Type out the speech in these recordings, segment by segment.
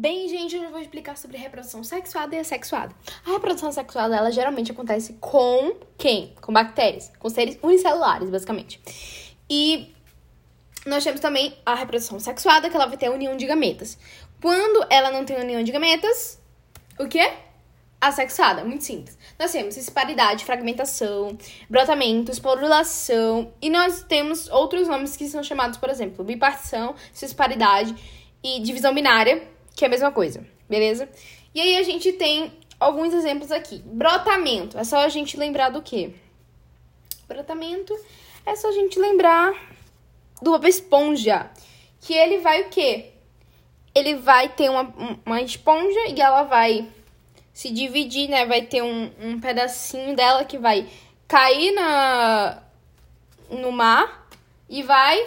Bem, gente, hoje eu vou explicar sobre reprodução sexuada e assexuada. A reprodução sexuada, ela geralmente acontece com quem? Com bactérias, com seres unicelulares, basicamente. E nós temos também a reprodução sexuada, que ela vai ter a união de gametas. Quando ela não tem união de gametas, o quê? Assexuada, muito simples. Nós temos disparidade, fragmentação, brotamento, esporulação, e nós temos outros nomes que são chamados, por exemplo, bipartição, disparidade e divisão binária, que é a mesma coisa, beleza? E aí a gente tem alguns exemplos aqui. Brotamento, é só a gente lembrar do quê? Brotamento é só a gente lembrar do Bob Esponja, que ele vai o quê? Ele vai ter uma, uma esponja e ela vai se dividir, né? Vai ter um, um pedacinho dela que vai cair na, no mar e vai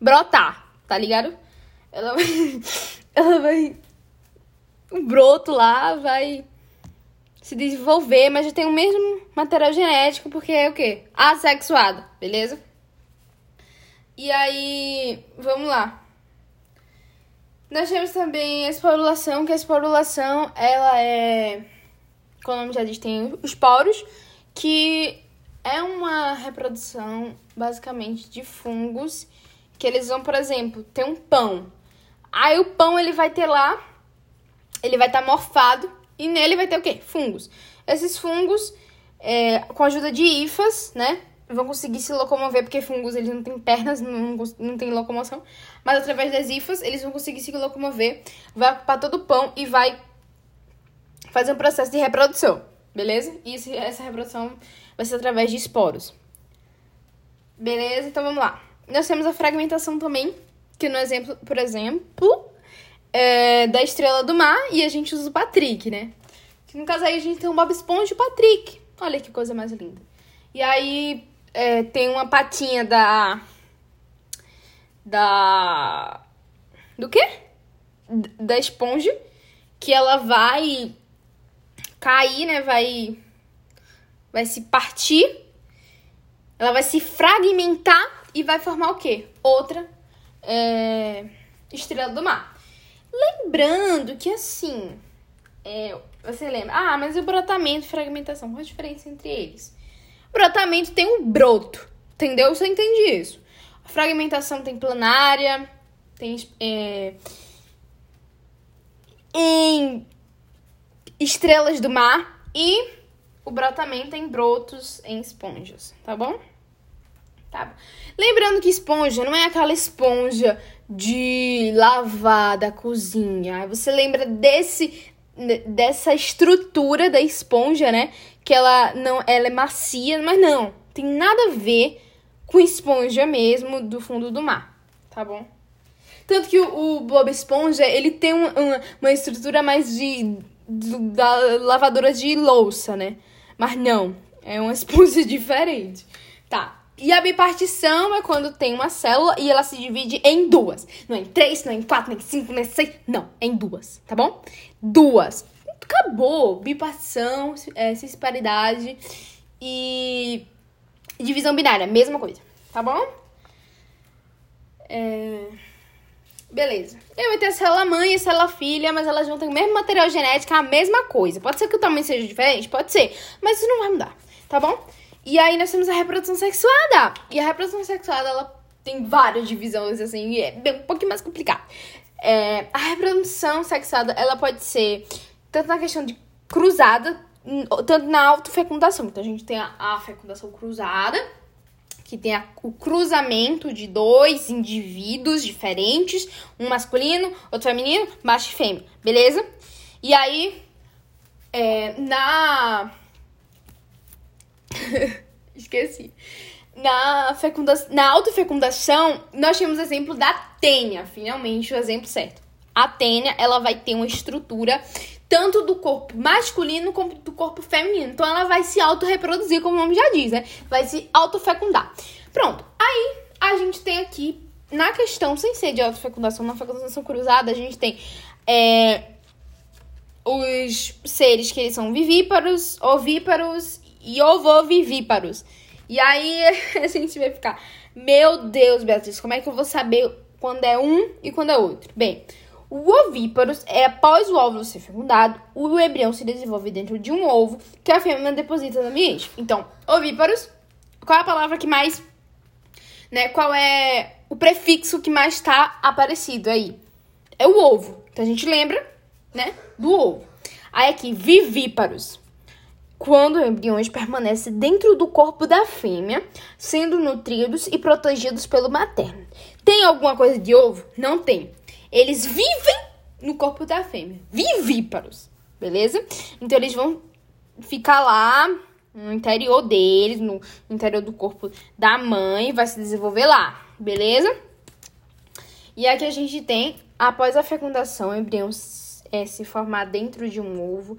brotar, tá ligado? Ela vai, ela vai o broto lá vai se desenvolver, mas já tem o mesmo material genético, porque é o quê? Assexuada, beleza? E aí, vamos lá. Nós temos também a esporulação, que a esporulação, ela é, como o nome já diz, tem os poros, que é uma reprodução, basicamente, de fungos, que eles vão, por exemplo, ter um pão. Aí o pão, ele vai ter lá ele vai estar tá morfado e nele vai ter o quê? Fungos. Esses fungos, é, com a ajuda de hifas, né? Vão conseguir se locomover, porque fungos eles não têm pernas, não, não tem locomoção. Mas através das hifas, eles vão conseguir se locomover, vai ocupar todo o pão e vai fazer um processo de reprodução, beleza? E esse, essa reprodução vai ser através de esporos. Beleza? Então vamos lá. Nós temos a fragmentação também, que no exemplo, por exemplo, é, da Estrela do Mar e a gente usa o Patrick, né? Que no caso aí a gente tem o Bob Esponja e o Patrick. Olha que coisa mais linda. E aí é, tem uma patinha da. Da. Do quê? Da esponja. Que ela vai cair, né? Vai. Vai se partir. Ela vai se fragmentar e vai formar o quê? Outra é, estrela do mar. Lembrando que assim, é, você lembra, ah, mas o brotamento e fragmentação, qual a diferença entre eles? brotamento tem um broto, entendeu? Você entende isso. A fragmentação tem planária, tem é, em estrelas do mar e o brotamento tem brotos em esponjas, tá bom? Tá. Lembrando que esponja não é aquela esponja de lavar da cozinha. Aí você lembra desse dessa estrutura da esponja, né? Que ela não ela é macia, mas não, tem nada a ver com esponja mesmo do fundo do mar, tá bom? Tanto que o, Bob Esponja, ele tem uma, uma, uma estrutura mais de, de, da lavadora de louça, né? Mas não, é uma esponja diferente. Tá, e a bipartição é quando tem uma célula e ela se divide em duas. Não é em três, não é em quatro, nem em cinco, nem em seis. Não, é em duas, tá bom? Duas. Acabou. Bipartição, é, cisparidade e divisão binária, mesma coisa, tá bom? É... Beleza. Eu vou ter a célula mãe e a célula filha, mas elas vão ter o mesmo material genético, a mesma coisa. Pode ser que o tamanho seja diferente? Pode ser. Mas isso não vai mudar, tá bom? E aí nós temos a reprodução sexuada. E a reprodução sexuada, ela tem várias divisões, assim, e é um pouquinho mais complicado. É, a reprodução sexuada, ela pode ser tanto na questão de cruzada, tanto na autofecundação. Então a gente tem a, a fecundação cruzada, que tem a, o cruzamento de dois indivíduos diferentes, um masculino, outro feminino, macho e fêmea, beleza? E aí, é, na Esqueci. Na, fecunda... na autofecundação, nós temos o exemplo da tênia, finalmente o exemplo certo. A tênia, ela vai ter uma estrutura tanto do corpo masculino como do corpo feminino. Então ela vai se autorreproduzir, como o nome já diz, né? Vai se autofecundar. Pronto. Aí a gente tem aqui, na questão, sem ser de autofecundação, na fecundação cruzada, a gente tem é, os seres que eles são vivíparos, ovíparos e ovovivíparos. E aí a gente vai ficar, meu Deus, Beatriz, como é que eu vou saber quando é um e quando é outro? Bem, O ovíparos é após o óvulo ser fecundado, o embrião se desenvolve dentro de um ovo que a fêmea deposita no ambiente. Então, ovíparos, qual é a palavra que mais, né, qual é o prefixo que mais está aparecido aí? É o ovo. Então a gente lembra, né, do ovo. Aí aqui, vivíparos quando embriões permanecem dentro do corpo da fêmea, sendo nutridos e protegidos pelo materno. Tem alguma coisa de ovo? Não tem. Eles vivem no corpo da fêmea, vivíparos, beleza? Então eles vão ficar lá no interior deles, no interior do corpo da mãe, vai se desenvolver lá, beleza? E aqui a gente tem, após a fecundação, o embrião é, se formar dentro de um ovo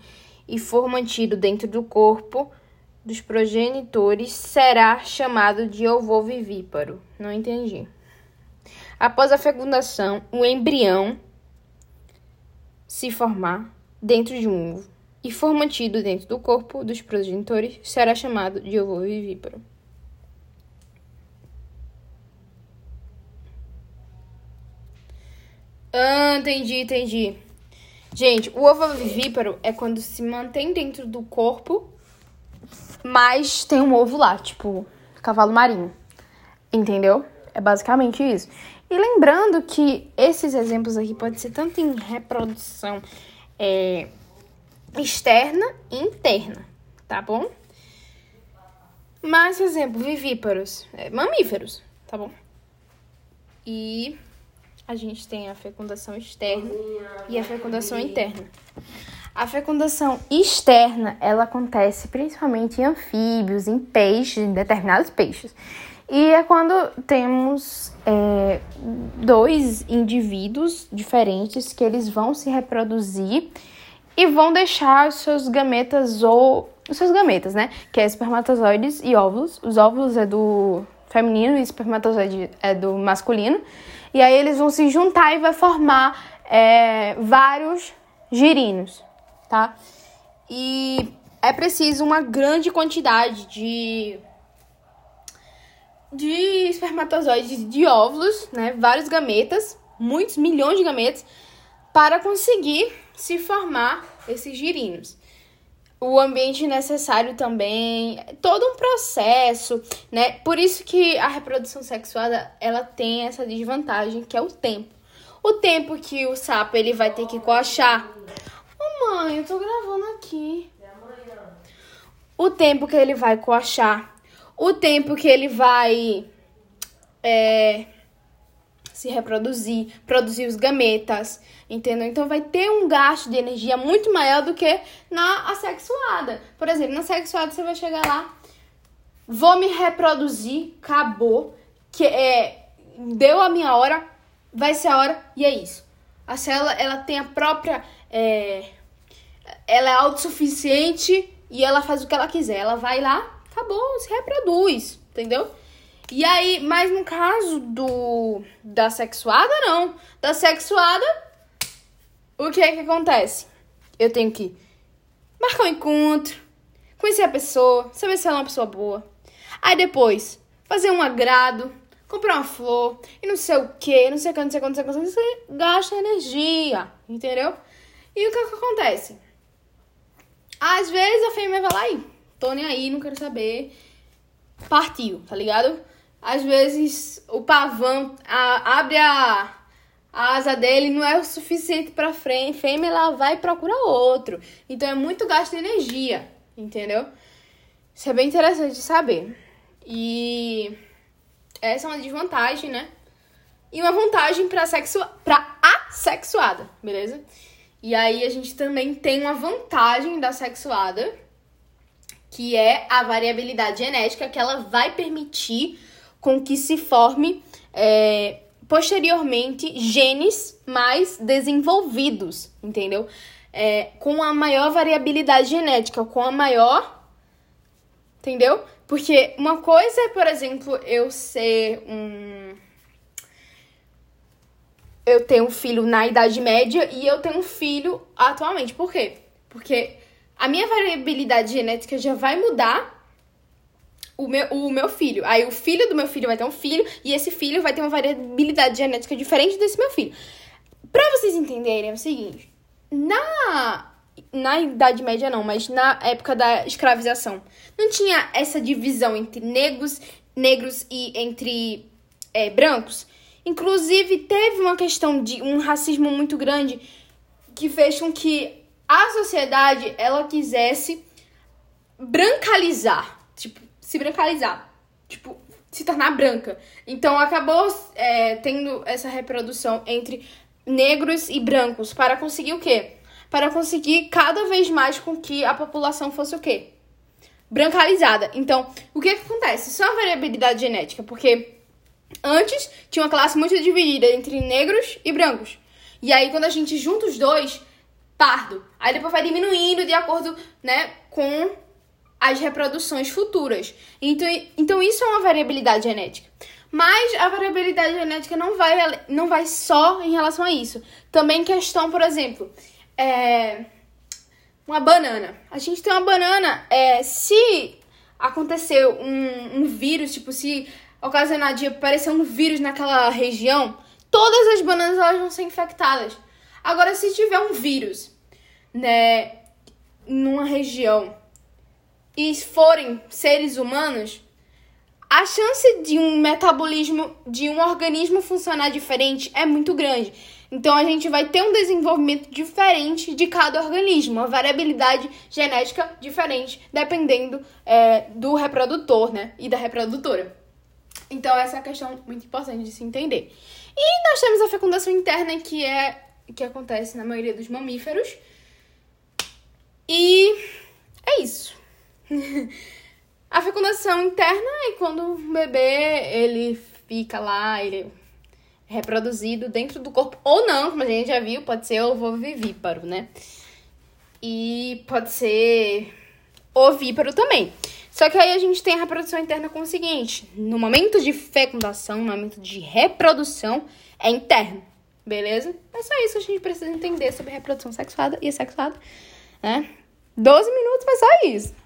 e for mantido dentro do corpo dos progenitores, será chamado de ovovivíparo. Não entendi. Após a fecundação, o embrião se formar dentro de um ovo e for mantido dentro do corpo dos progenitores, será chamado de ovovivíparo. Ah, entendi, entendi. Gente, o ovovivíparo é quando se mantém dentro do corpo, mas tem um ovo lá, tipo cavalo marinho. Entendeu? É basicamente isso. E lembrando que esses exemplos aqui podem ser tanto em reprodução é, externa e interna, tá bom? Mas, exemplo, vivíparos, é, mamíferos, tá bom? E a gente tem a fecundação externa e a fecundação interna. A fecundação externa, ela acontece principalmente em anfíbios, em peixes, em determinados peixes. E é quando temos é, dois indivíduos diferentes que eles vão se reproduzir e vão deixar os seus gametas ou os seus gametas, né? Que é espermatozoides e óvulos. Os óvulos é do feminino e espermatozoide é do masculino. E aí eles vão se juntar e vai formar é, vários girinos, tá? E é preciso uma grande quantidade de de espermatozoides de óvulos, né? Vários gametas, muitos milhões de gametas, para conseguir se formar esses girinos o ambiente necessário também, todo um processo, né? Por isso que a reprodução sexuada, ela tem essa desvantagem, que é o tempo. O tempo que o sapo ele vai ter que coachar. Ô oh, mãe, eu tô gravando aqui. O tempo que ele vai coachar. O tempo que ele vai é, se reproduzir, produzir os gametas, entendeu? Então vai ter um gasto de energia muito maior do que na assexuada. Por exemplo, na sexuada você vai chegar lá, vou me reproduzir, acabou, que é deu a minha hora, vai ser a hora e é isso. A célula ela tem a própria é, ela é autossuficiente e ela faz o que ela quiser. Ela vai lá, acabou, se reproduz, entendeu? E aí, mas no caso do da sexuada, não. Da sexuada, o que é que acontece? Eu tenho que marcar um encontro, conhecer a pessoa, saber se ela é uma pessoa boa. Aí depois, fazer um agrado, comprar uma flor e não sei o que, não sei o que, não sei o que, não sei o que, gasta energia, entendeu? E o que, é que acontece? Às vezes a fêmea vai lá e tô nem aí, não quero saber. Partiu, tá ligado? às vezes o pavão a, abre a, a asa dele não é o suficiente para frente, fêmea ela vai procurar outro. Então é muito gasto de energia, entendeu? Isso é bem interessante de saber. E essa é uma desvantagem, né? E uma vantagem para sexu... para assexuada, beleza? E aí a gente também tem uma vantagem da sexuada, que é a variabilidade genética que ela vai permitir com que se forme é, posteriormente genes mais desenvolvidos, entendeu? É, com a maior variabilidade genética, com a maior. Entendeu? Porque uma coisa é, por exemplo, eu ser um. Eu tenho um filho na Idade Média e eu tenho um filho atualmente. Por quê? Porque a minha variabilidade genética já vai mudar o meu, o meu filho. Aí o filho do meu filho vai ter um filho e esse filho vai ter uma variabilidade genética diferente desse meu filho. Pra vocês entenderem, é o seguinte: na na Idade Média não, mas na época da escravização, não tinha essa divisão entre negros, negros e entre é, brancos. Inclusive, teve uma questão de um racismo muito grande que fez com que a sociedade ela quisesse brancalizar, tipo, se brancalizar, tipo, se tornar branca. Então acabou é, tendo essa reprodução entre negros e brancos para conseguir o quê? Para conseguir cada vez mais com que a população fosse o quê? Brancalizada. Então, o que, que acontece? Isso é uma variabilidade genética, porque antes tinha uma classe muito dividida entre negros e brancos. E aí, quando a gente junta os dois, pardo. Aí depois vai diminuindo de acordo, né, com as reproduções futuras. Então, então isso é uma variabilidade genética. Mas a variabilidade genética não vai, não vai só em relação a isso. Também questão, por exemplo, é, uma banana. A gente tem uma banana, é, se acontecer um, um vírus, tipo, se ocasionar de aparecer um vírus naquela região, todas as bananas elas vão ser infectadas. Agora, se tiver um vírus, né, numa região e forem seres humanos, a chance de um metabolismo de um organismo funcionar diferente é muito grande. Então a gente vai ter um desenvolvimento diferente de cada organismo, uma variabilidade genética diferente, dependendo é, do reprodutor, né? E da reprodutora. Então essa é a questão muito importante de se entender. E nós temos a fecundação interna, que é que acontece na maioria dos mamíferos. E é isso. a fecundação interna é quando o bebê ele fica lá, ele é reproduzido dentro do corpo ou não, como a gente já viu, pode ser ovovivíparo, né? E pode ser ovíparo também. Só que aí a gente tem a reprodução interna com o seguinte: no momento de fecundação, no momento de reprodução, é interno, beleza? É só isso que a gente precisa entender sobre reprodução sexuada e sexuada, né? 12 minutos foi só isso.